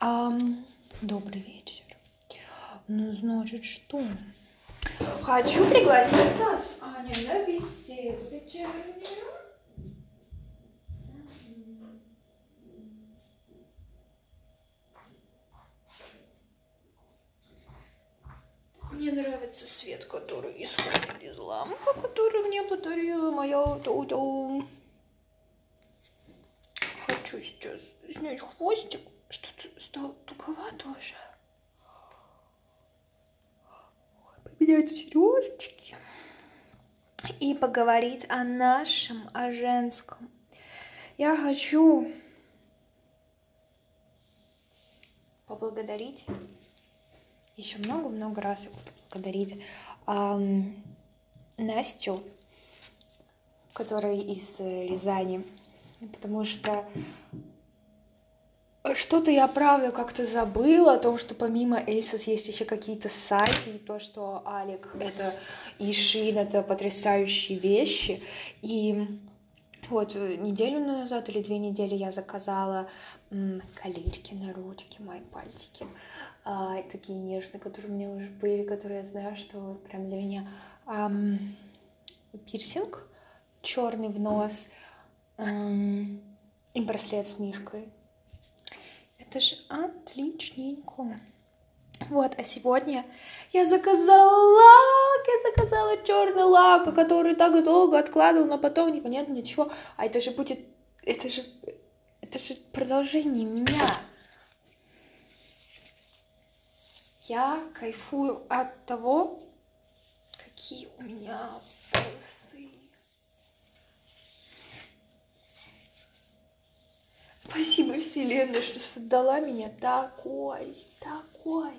Ам, добрый вечер. Ну, значит, что? Хочу пригласить вас, Аня, на беседу вечернюю. Мне нравится свет, который исходит из лампы, который мне подарила моя тетя. Хочу сейчас снять хвостик. Что-то стало туговато уже. Поменять сережечки. И поговорить о нашем, о женском. Я хочу поблагодарить еще много-много раз поблагодарить эм, Настю, которая из Рязани, потому что что-то я правда как-то забыла о том, что помимо Asos есть еще какие-то сайты, и то, что Алик это и Шин это потрясающие вещи. И вот неделю назад или две недели я заказала колечки на ручки, мои пальчики а, такие нежные, которые у меня уже были, которые я знаю, что прям для меня ам, пирсинг черный в нос ам, и браслет с мишкой. Это же отличненько. Вот, а сегодня я заказала лак, я заказала черный лак, который так долго откладывал, но потом непонятно для чего. А это же будет, это же, это же продолжение меня. Я кайфую от того, какие у меня волосы. Спасибо, Вселенная, что создала меня такой, такой.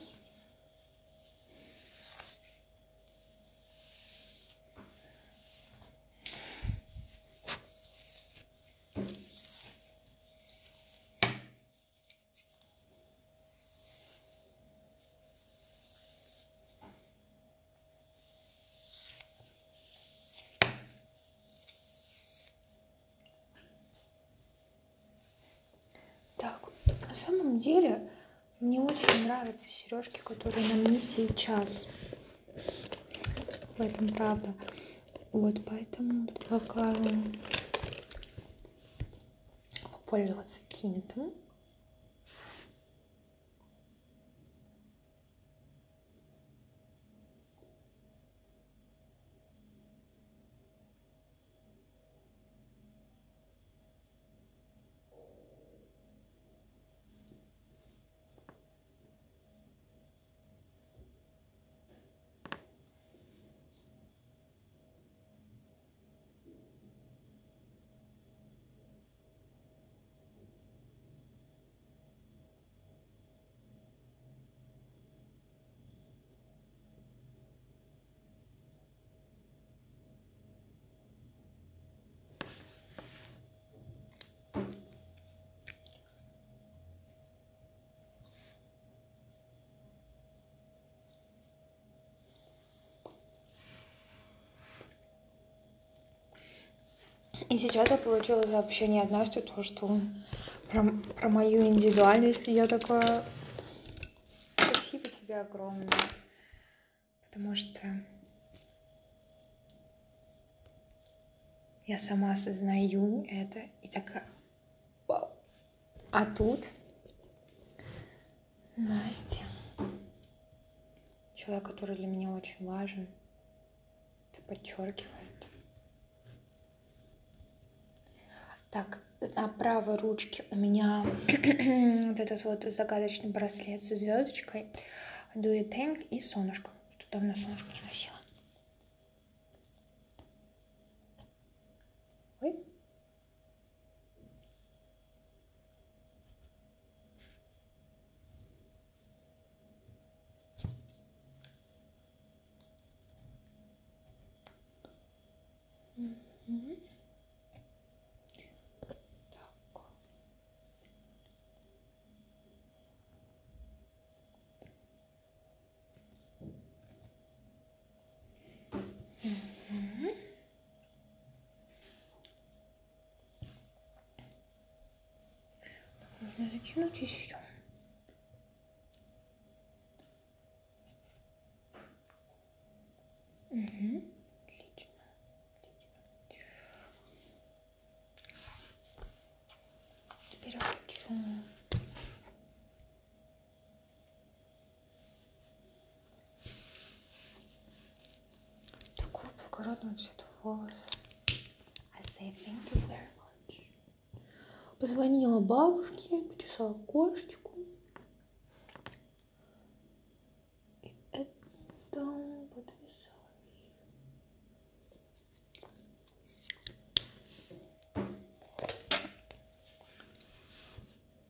Так, на самом деле мне очень нравятся сережки, которые на мне сейчас. В этом правда. Вот поэтому предлагаю попользоваться кинтом. И сейчас я получила сообщение от Насти, то, что про, про мою индивидуальность. И я такая, спасибо тебе огромное. Потому что я сама осознаю это и такая, вау. А тут Настя, человек, который для меня очень важен, это подчеркивает. Так, на правой ручке у меня вот этот вот загадочный браслет со звездочкой, дуэтенг и солнышко. Что давно солнышко не носила. Ой. Mm-hmm. можно затянуть еще. Угу. Отлично. Отлично. Теперь я хочу такого благородного цвета волос. I say thank you very Позвонила бабушке, почесала кошечку. И это потрясающе.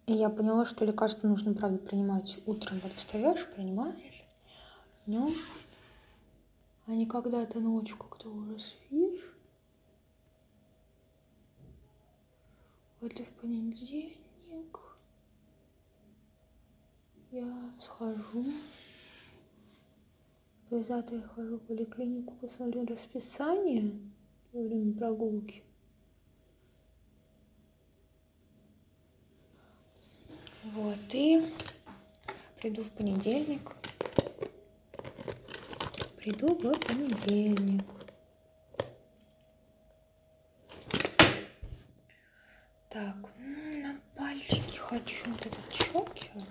И я поняла, что лекарство нужно, правда, принимать утром. Вот встаешь, принимаешь, но а не когда ты ночью как-то уже спишь. Вот и в понедельник я схожу. То есть завтра я хожу в поликлинику, посмотрю расписание во время прогулки. Вот, и приду в понедельник. Приду в понедельник. Так, ну, на пальчики хочу вот этот чокер.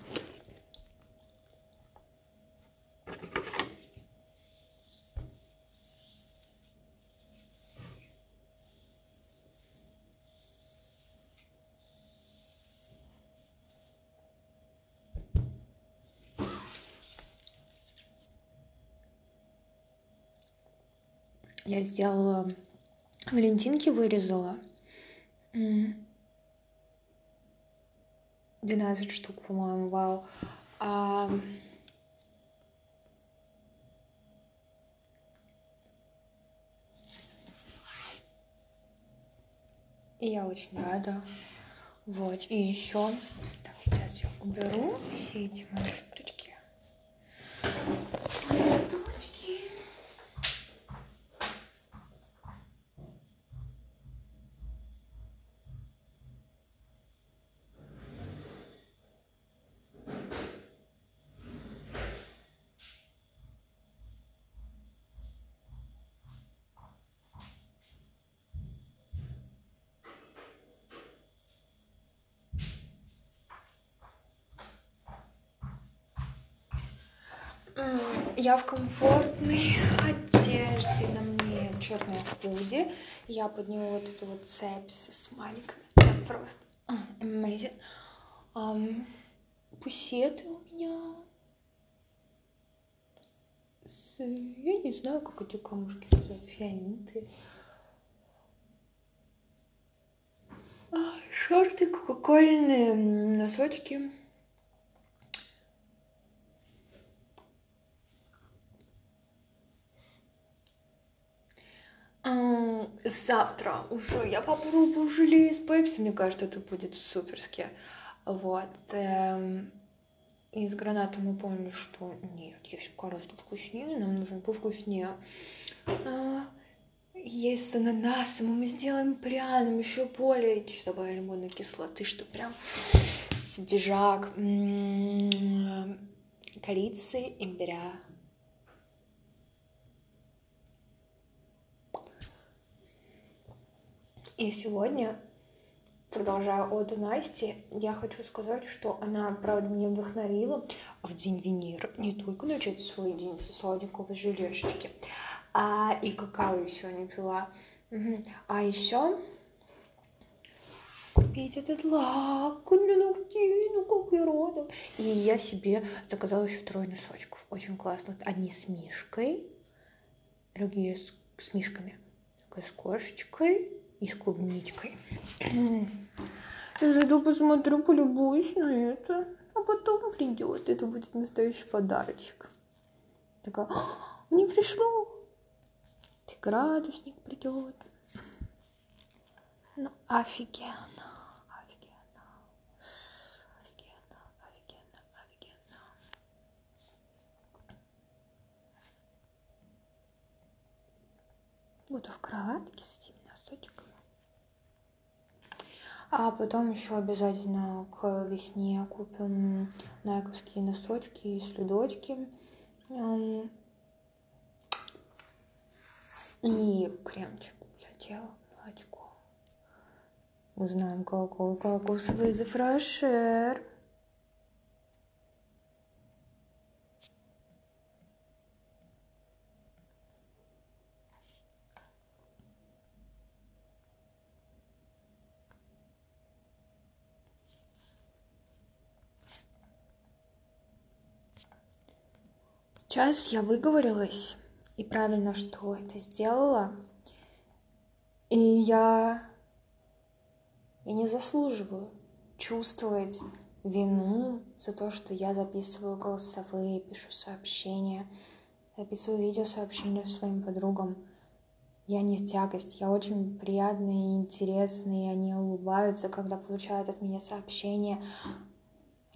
Я сделала Валентинки вырезала. 12 штук, по-моему, вау. А... И я очень рада. Вот, и еще. Так, сейчас я уберу все эти мои штучки. Штучки. Я в комфортной одежде, на мне черная худи. Я под него вот эту вот цепь со смайликами. Просто amazing. Um, пусеты у меня. С, я не знаю, как эти камушки называют, фианиты. А, шорты кока-кольные, носочки. Завтра уже я попробую желе с пепси, мне кажется, это будет суперски. Вот. Эм, из граната мы поняли, что нет, есть гораздо вкуснее, нам нужно повкуснее. А, есть с ананасом, мы сделаем пряным, еще более, еще добавим лимонной кислоты, что прям свежак, корицы, имбиря, И сегодня, продолжая оду Насти, я хочу сказать, что она, правда, меня вдохновила в День Венеры не только начать свой день со сладенького желешечки, а и какао сегодня пила. А еще купить этот лак для ногтей, ну как я рада. И я себе заказала еще трое носочков. Очень классно. Одни с мишкой, другие с, с мишками. Такая с кошечкой и с клубничкой. Я зайду, посмотрю, полюбуюсь на это. А потом придет. Это будет настоящий подарочек. Такая, не пришло. Градусник придет. Ну, офигенно. Офигенно. Офигенно, офигенно, офигенно. Буду в кроватке с этими носочками. А потом еще обязательно к весне купим найковские носочки и слюдочки. И кремчик для тела, молочко. Узнаем, какой кокосовый зафрешер. Сейчас я выговорилась и правильно, что это сделала. И я... Я не заслуживаю чувствовать вину за то, что я записываю голосовые, пишу сообщения, записываю видеосообщения своим подругам. Я не в тягость, я очень приятный и интересный, и они улыбаются, когда получают от меня сообщения.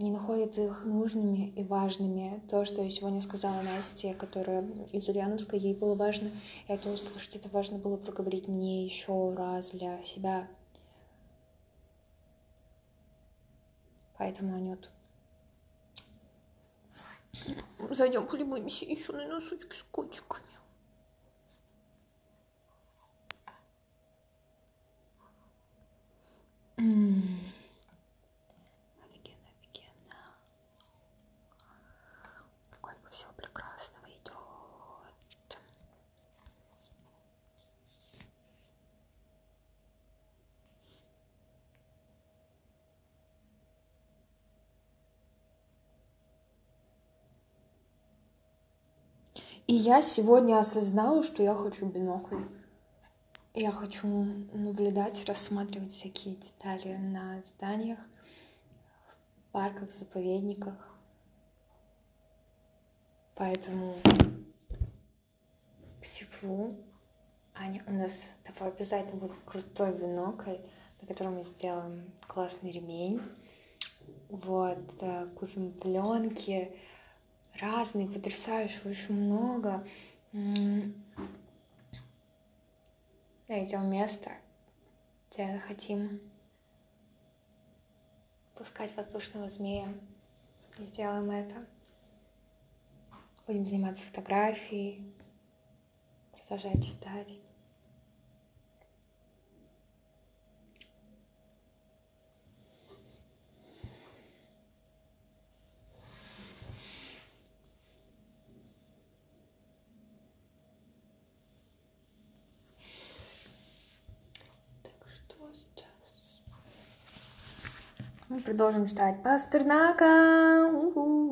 Они находят их нужными и важными. То, что я сегодня сказала Насте, которая из Ульяновска, ей было важно это услышать, это важно было проговорить мне еще раз для себя. Поэтому, Анют, зайдем полюбуемся еще на носочки с котиками. Офигенно, офигенно. Сколько всего прекрасного идет. И я сегодня осознала, что я хочу бинокль. Я хочу наблюдать, рассматривать всякие детали на зданиях, в парках, заповедниках. Поэтому к теплу Аня, у нас такой обязательно будет крутой бинокль, на котором мы сделаем классный ремень. Вот, э, купим пленки, разные, потрясающие, очень много найдем место, где захотим пускать воздушного змея. И сделаем это. Будем заниматься фотографией, продолжать читать. Мы продолжим читать Пастернака. О,